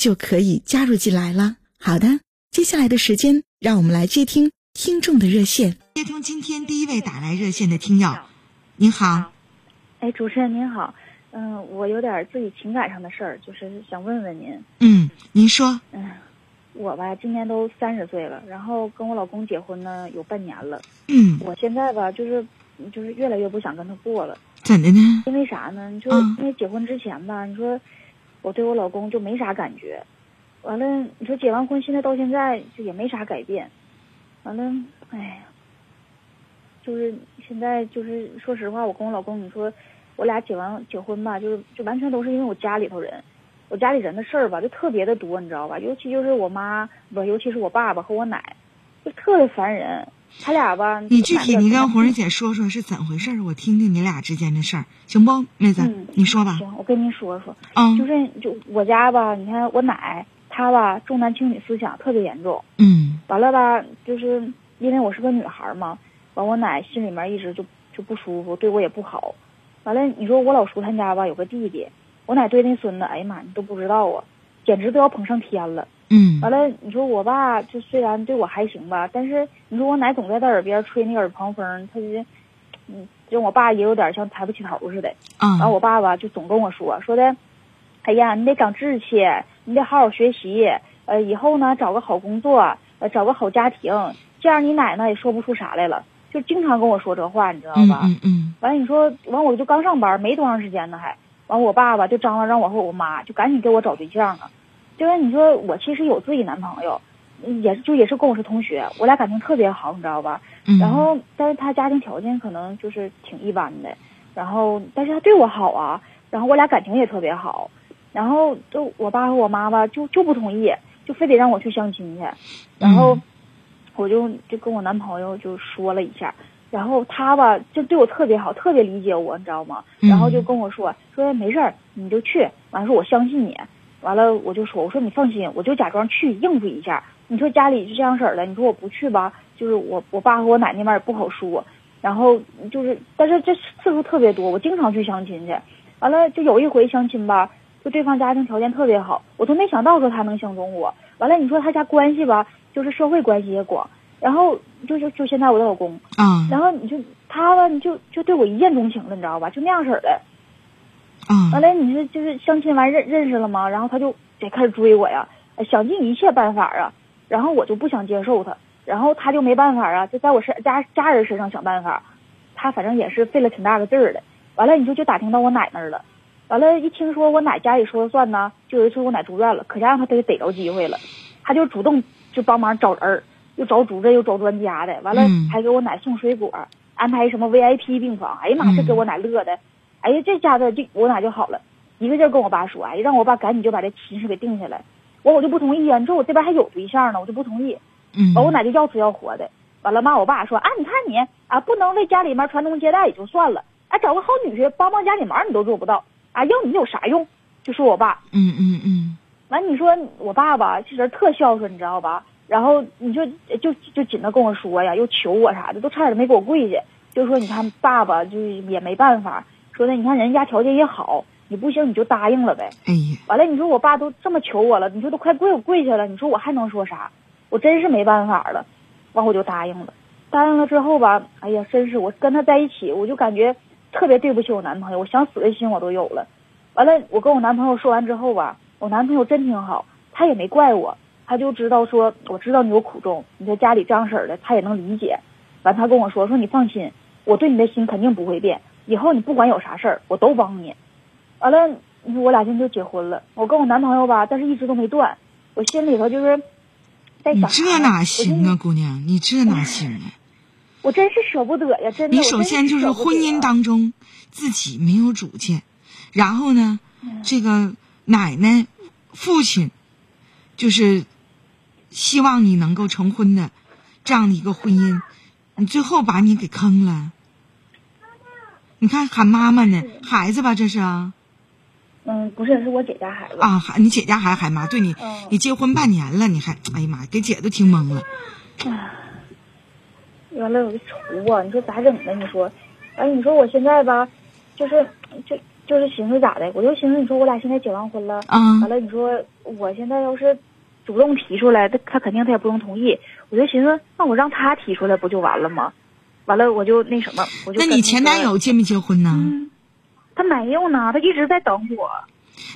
就可以加入进来了。好的，接下来的时间，让我们来接听听众的热线。接通今天第一位打来热线的听友，您好。哎，主持人您好，嗯，我有点自己情感上的事儿，就是想问问您。嗯，您说。嗯。我吧，今年都三十岁了，然后跟我老公结婚呢有半年了。嗯，我现在吧，就是就是越来越不想跟他过了。怎的呢？因为啥呢？就因为结婚之前吧，你说我对我老公就没啥感觉，完了你说结完婚现在到现在就也没啥改变，完了，哎呀，就是现在就是说实话，我跟我老公你说，我俩结完结婚吧，就是就完全都是因为我家里头人。我家里人的事儿吧，就特别的多，你知道吧？尤其就是我妈不，尤其是我爸爸和我奶，就特别烦人。他俩吧，你具体你跟红人姐说说是怎回事，我听听你俩之间的事儿，行不，妹子？你说吧。行，我跟您说说。嗯。就是就我家吧，你看我奶，她吧重男轻女思想特别严重。嗯。完了吧，就是因为我是个女孩嘛，完我奶心里面一直就就不舒服，对我也不好。完了，你说我老叔他家吧有个弟弟。我奶对那孙子，哎呀妈，你都不知道啊，简直都要捧上天了。嗯，完了，你说我爸就虽然对我还行吧，但是你说我奶总在他耳边吹那耳旁风，他就，嗯，就我爸也有点像抬不起头似的。嗯，完我爸爸就总跟我说说的，哎呀，你得长志气，你得好好学习，呃，以后呢找个好工作，呃，找个好家庭，这样你奶奶也说不出啥来了，就经常跟我说这话，你知道吧？嗯嗯。完了，你说完我就刚上班没多长时间呢，还。完，我爸爸就张罗让我和我妈就赶紧给我找对象啊，就是你说我其实有自己男朋友，也是就也是跟我是同学，我俩感情特别好，你知道吧？然后，但是他家庭条件可能就是挺一般的，然后但是他对我好啊，然后我俩感情也特别好，然后就我爸和我妈吧就就不同意，就非得让我去相亲去，然后我就就跟我男朋友就说了一下。然后他吧，就对我特别好，特别理解我，你知道吗？然后就跟我说说没事儿，你就去。完了说我相信你。完了我就说我说你放心，我就假装去应付一下。你说家里就这样式儿的，你说我不去吧，就是我我爸和我奶那边也不好说。然后就是，但是这次数特别多，我经常去相亲去。完了就有一回相亲吧，就对方家庭条件特别好，我都没想到说他能相中我。完了你说他家关系吧，就是社会关系也广。然后就就就现在我的老公嗯，然后你就他吧，你就就对我一见钟情了，你知道吧？就那样式儿的，啊，完了你是就是相亲完认认识了吗？然后他就得开始追我呀，想尽一切办法啊，然后我就不想接受他，然后他就没办法啊，就在我身家家人身上想办法，他反正也是费了挺大个劲儿的。完了你说就打听到我奶那儿了，完了，一听说我奶家里说了算呢，就有一次我奶住院了，可家让他得逮着机会了，他就主动就帮忙找人。又找主任又找专家的，完了还给我奶送水果，安排什么 VIP 病房。哎呀妈，这给我奶乐的，哎呀这家子就我奶就好了，一个劲儿跟我爸说，哎让我爸赶紧就把这亲事给定下来。完我就不同意啊，你说我这边还有对象呢，我就不同意。完我奶就要死要活的，完了骂我爸说啊你看你啊不能为家里面传宗接代也就算了，啊找个好女婿帮帮家里忙你都做不到，啊要你有啥用？就说我爸。嗯嗯嗯。完你说我爸吧这人特孝顺，你知道吧？然后你就就就紧着跟我说呀，又求我啥的，都差点没给我跪下。就说你看爸爸就也没办法，说的你看人家条件也好，你不行你就答应了呗。哎呀，完了你说我爸都这么求我了，你说都快跪我跪下了，你说我还能说啥？我真是没办法了，完我就答应了。答应了之后吧，哎呀，真是我跟他在一起，我就感觉特别对不起我男朋友，我想死的心我都有了。完了，我跟我男朋友说完之后吧，我男朋友真挺好，他也没怪我。他就知道说我知道你有苦衷，你在家里这样式儿的，他也能理解。完，他跟我说说你放心，我对你的心肯定不会变，以后你不管有啥事儿，我都帮你。完了，我俩现在就结婚了，我跟我男朋友吧，但是一直都没断，我心里头就是在你想，这哪行啊，姑娘，你这哪行啊？我真是舍不得呀，真的。你首先就是婚姻当中自己没有主见，然后呢，这个奶奶、父亲就是希望你能够成婚的这样的一个婚姻，你最后把你给坑了。你看喊妈妈呢，孩子吧这是啊嗯，不是，是我姐家孩子。啊，喊你姐家孩子喊妈，对你嗯你结婚半年了，你还哎呀妈，给姐都听懵了。完了我就愁啊，你说咋整呢？你说，哎你说我现在吧，就是就就是寻思咋的？我就寻思，你说我俩现在结完婚了，啊完了你说我现在要是主动提出来，他他肯定他也不用同意。我就寻思，那我让他提出来不就完了吗？完了我就那什么，我就那你前男友结没结婚呢？嗯，他没有呢，他一直在等我。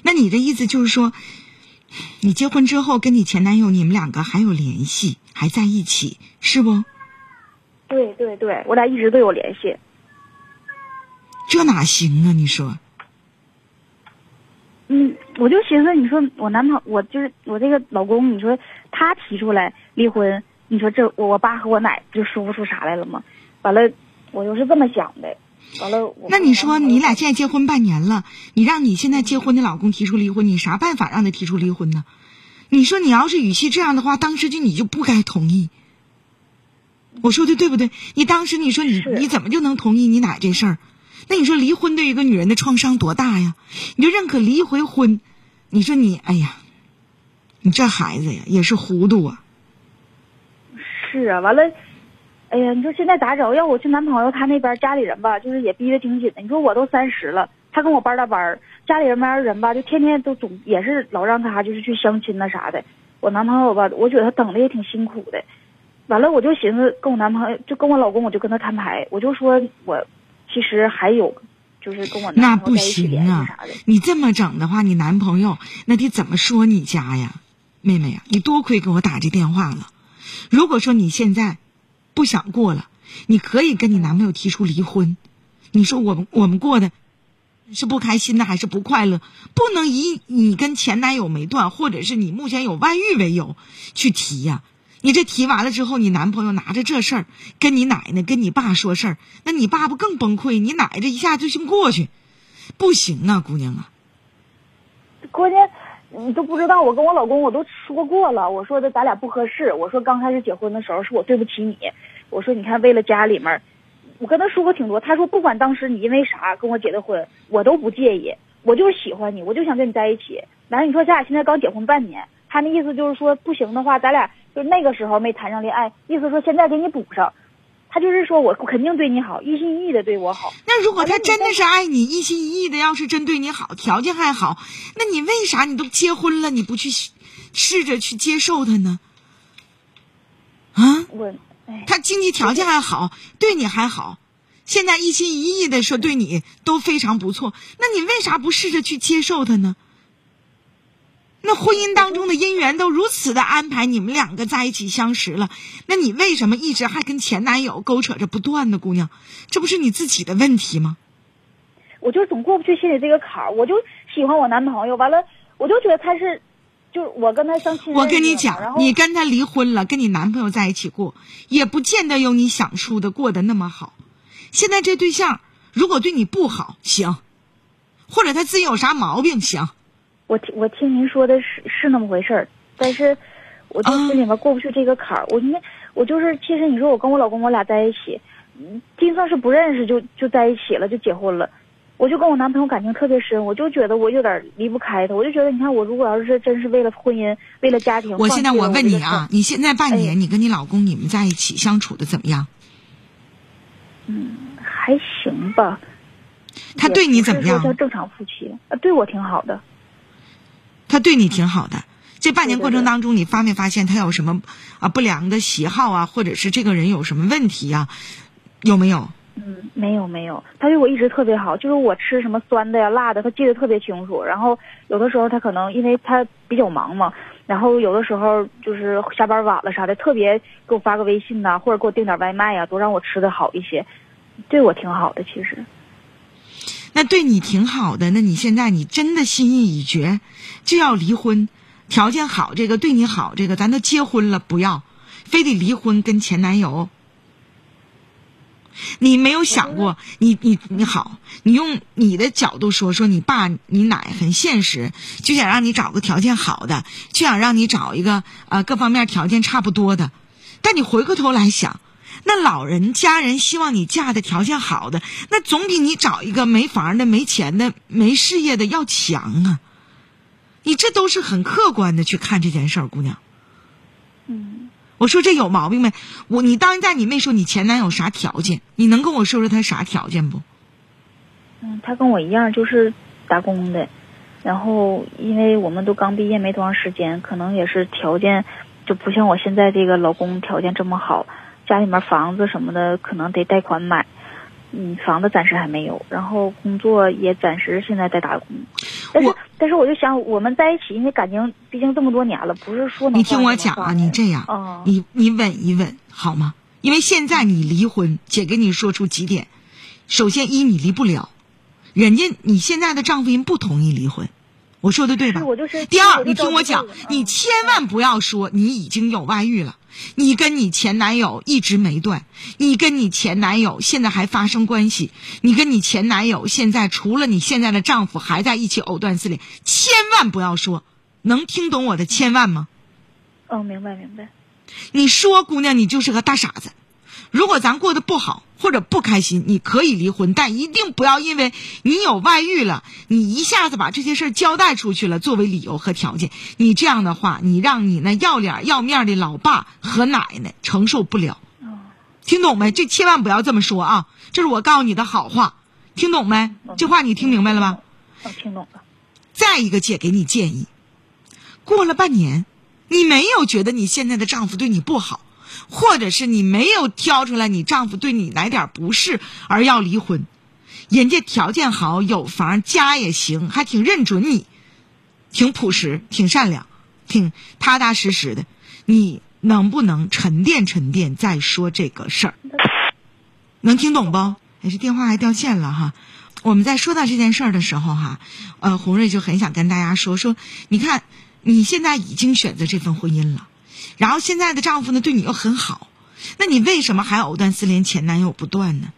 那你的意思就是说，你结婚之后跟你前男友你们两个还有联系，还在一起，是不？对对对，我俩一直都有联系。这哪行啊？你说，嗯，我就寻思，你说我男朋友，我就是我这个老公，你说他提出来离婚，你说这我爸和我奶就说不出啥来了吗？完了，我就是这么想的。完了，那你说你俩现在结婚半年了，你让你现在结婚的老公提出离婚，你啥办法让他提出离婚呢？你说你要是语气这样的话，当时就你就不该同意。我说的对不对？你当时你说你你怎么就能同意你奶这事儿？那你说离婚对一个女人的创伤多大呀？你就认可离一回婚，你说你哎呀，你这孩子呀也是糊涂啊！是啊，完了，哎呀，你说现在咋整？要我去男朋友他那边家里人吧，就是也逼得挺紧的。你说我都三十了，他跟我班搭班，家里人边人吧，就天天都总也是老让他就是去相亲呐啥的。我男朋友吧，我觉得他等的也挺辛苦的。完了，我就寻思跟我男朋友，就跟我老公，我就跟他摊牌，我就说我其实还有，就是跟我那不行啊！你这么整的话，你男朋友那得怎么说你家呀，妹妹呀？你多亏给我打这电话了。如果说你现在不想过了，你可以跟你男朋友提出离婚。你说我们我们过的是不开心的还是不快乐？不能以你跟前男友没断，或者是你目前有外遇为由去提呀、你这提完了之后，你男朋友拿着这事儿跟你奶奶、跟你爸说事儿，那你爸不更崩溃？你奶这一下就先过去，不行啊，姑娘啊！关键你都不知道，我跟我老公我都说过了，我说的咱俩不合适，我说刚开始结婚的时候是我对不起你，我说你看为了家里面，我跟他说过挺多，他说不管当时你因为啥跟我结的婚，我都不介意，我就是喜欢你，我就想跟你在一起。完了你说咱俩现在刚结婚半年，他那意思就是说不行的话，咱俩就是那个时候没谈上恋爱，意思说现在给你补上。他就是说我肯定对你好，一心一意的对我好。那如果他真的是爱你，一心一意的，要是真对你好，条件还好，那你为啥你都结婚了，你不去试着去接受他呢？啊，我，哎，他经济条件还好，对你还好，现在一心一意的说对你都非常不错，那你为啥不试着去接受他呢？那婚姻当中的姻缘都如此的安排，你们两个在一起相识了，那你为什么一直还跟前男友勾扯着不断呢？姑娘，这不是你自己的问题吗？我就总过不去心里这个坎儿，我就喜欢我男朋友，完了我就觉得他是，就是我跟他相亲。我跟你讲，你跟他离婚了，跟你男朋友在一起过，也不见得有你想出的过得那么好。现在这对象如果对你不好，行；或者他自己有啥毛病，行。我听我听您说的是是那么回事儿，但是我就啊心里面过不去这个坎儿。我因为我就是，其实你说我跟我老公我俩在一起，嗯就算是不认识就就在一起了，就结婚了。我就跟我男朋友感情特别深，我就觉得我有点离不开他。我就觉得，你看我如果要是真是为了婚姻，为了家庭，我现在我问你啊你现在半哎年，你跟你老公你们在一起相处的怎么样？嗯还行吧。他对你怎么样像正常夫妻，呃，对我挺好的。他对你挺好的。这半年过程当中，你发没发现他有什么啊不良的喜好啊，或者是这个人有什么问题呀、有没有？嗯，没有没有，他对我一直特别好，就是我吃什么酸的呀、辣的，他记得特别清楚。然后有的时候他可能因为他比较忙嘛，然后有的时候就是下班晚了啥的，特别给我发个微信呐、或者给我订点外卖呀，都让我吃的好一些，对我挺好的。其实，那对你挺好的，那你现在你真的心意已决，就要离婚，条件好这个对你好这个咱都结婚了，不要，非得离婚跟前男友。你没有想过，你你你好，你用你的角度说说，你爸你奶很现实，就想让你找个条件好的，就想让你找一个呃各方面条件差不多的。但你回过头来想，那老人家人希望你嫁的条件好的，那总比你找一个没房的、没钱的、没事业的要强啊。你这都是很客观的去看这件事儿，姑娘。嗯，我说这有毛病没？我你到现在你没说你前男友啥条件，你能跟我说说他啥条件不？嗯，他跟我一样，就是打工的。然后，因为我们都刚毕业没多长时间，可能也是条件就不像我现在这个老公条件这么好，家里面房子什么的可能得贷款买。嗯，房子暂时还没有，然后工作也暂时现在在打工。但是我，但是我就想，我们在一起，因为感情毕竟这么多年了，不是说能你听我讲啊，你这样，嗯你你稳一稳好吗？因为现在你离婚，姐给你说出几点。首先，一你离不了，人家你现在的丈夫人不同意离婚，我说的对吧是？我就是第二，你听我讲你嗯千万不要说你已经有外遇了，你跟你前男友一直没断，你跟你前男友现在还发生关系，你跟你前男友现在除了你现在的丈夫还在一起藕断丝连，千万不要说，能听懂我的千万吗？哦，明白明白。你说姑娘，你就是个大傻子。如果咱过得不好或者不开心，你可以离婚，但一定不要因为你有外遇了，你一下子把这些事儿交代出去了作为理由和条件。你这样的话，你让你那要脸要面的老爸和奶奶承受不了。嗯听懂没？这千万不要这么说啊！这是我告诉你的好话，听懂没？这话你听明白了吗？嗯，听懂了。再一个，姐给你建议，过了半年，你没有觉得你现在的丈夫对你不好，或者是你没有挑出来你丈夫对你来点不是而要离婚，人家条件好，有房，家也行，还挺认准你，挺朴实，挺善良，挺踏踏实实的，你能不能沉淀沉淀再说这个事儿？能听懂不？哎，这电话还掉线了哈。我们在说到这件事儿的时候哈，呃，红瑞就很想跟大家说说，你看你现在已经选择这份婚姻了，然后现在的丈夫呢对你又很好，那你为什么还藕断丝连，前男友不断呢？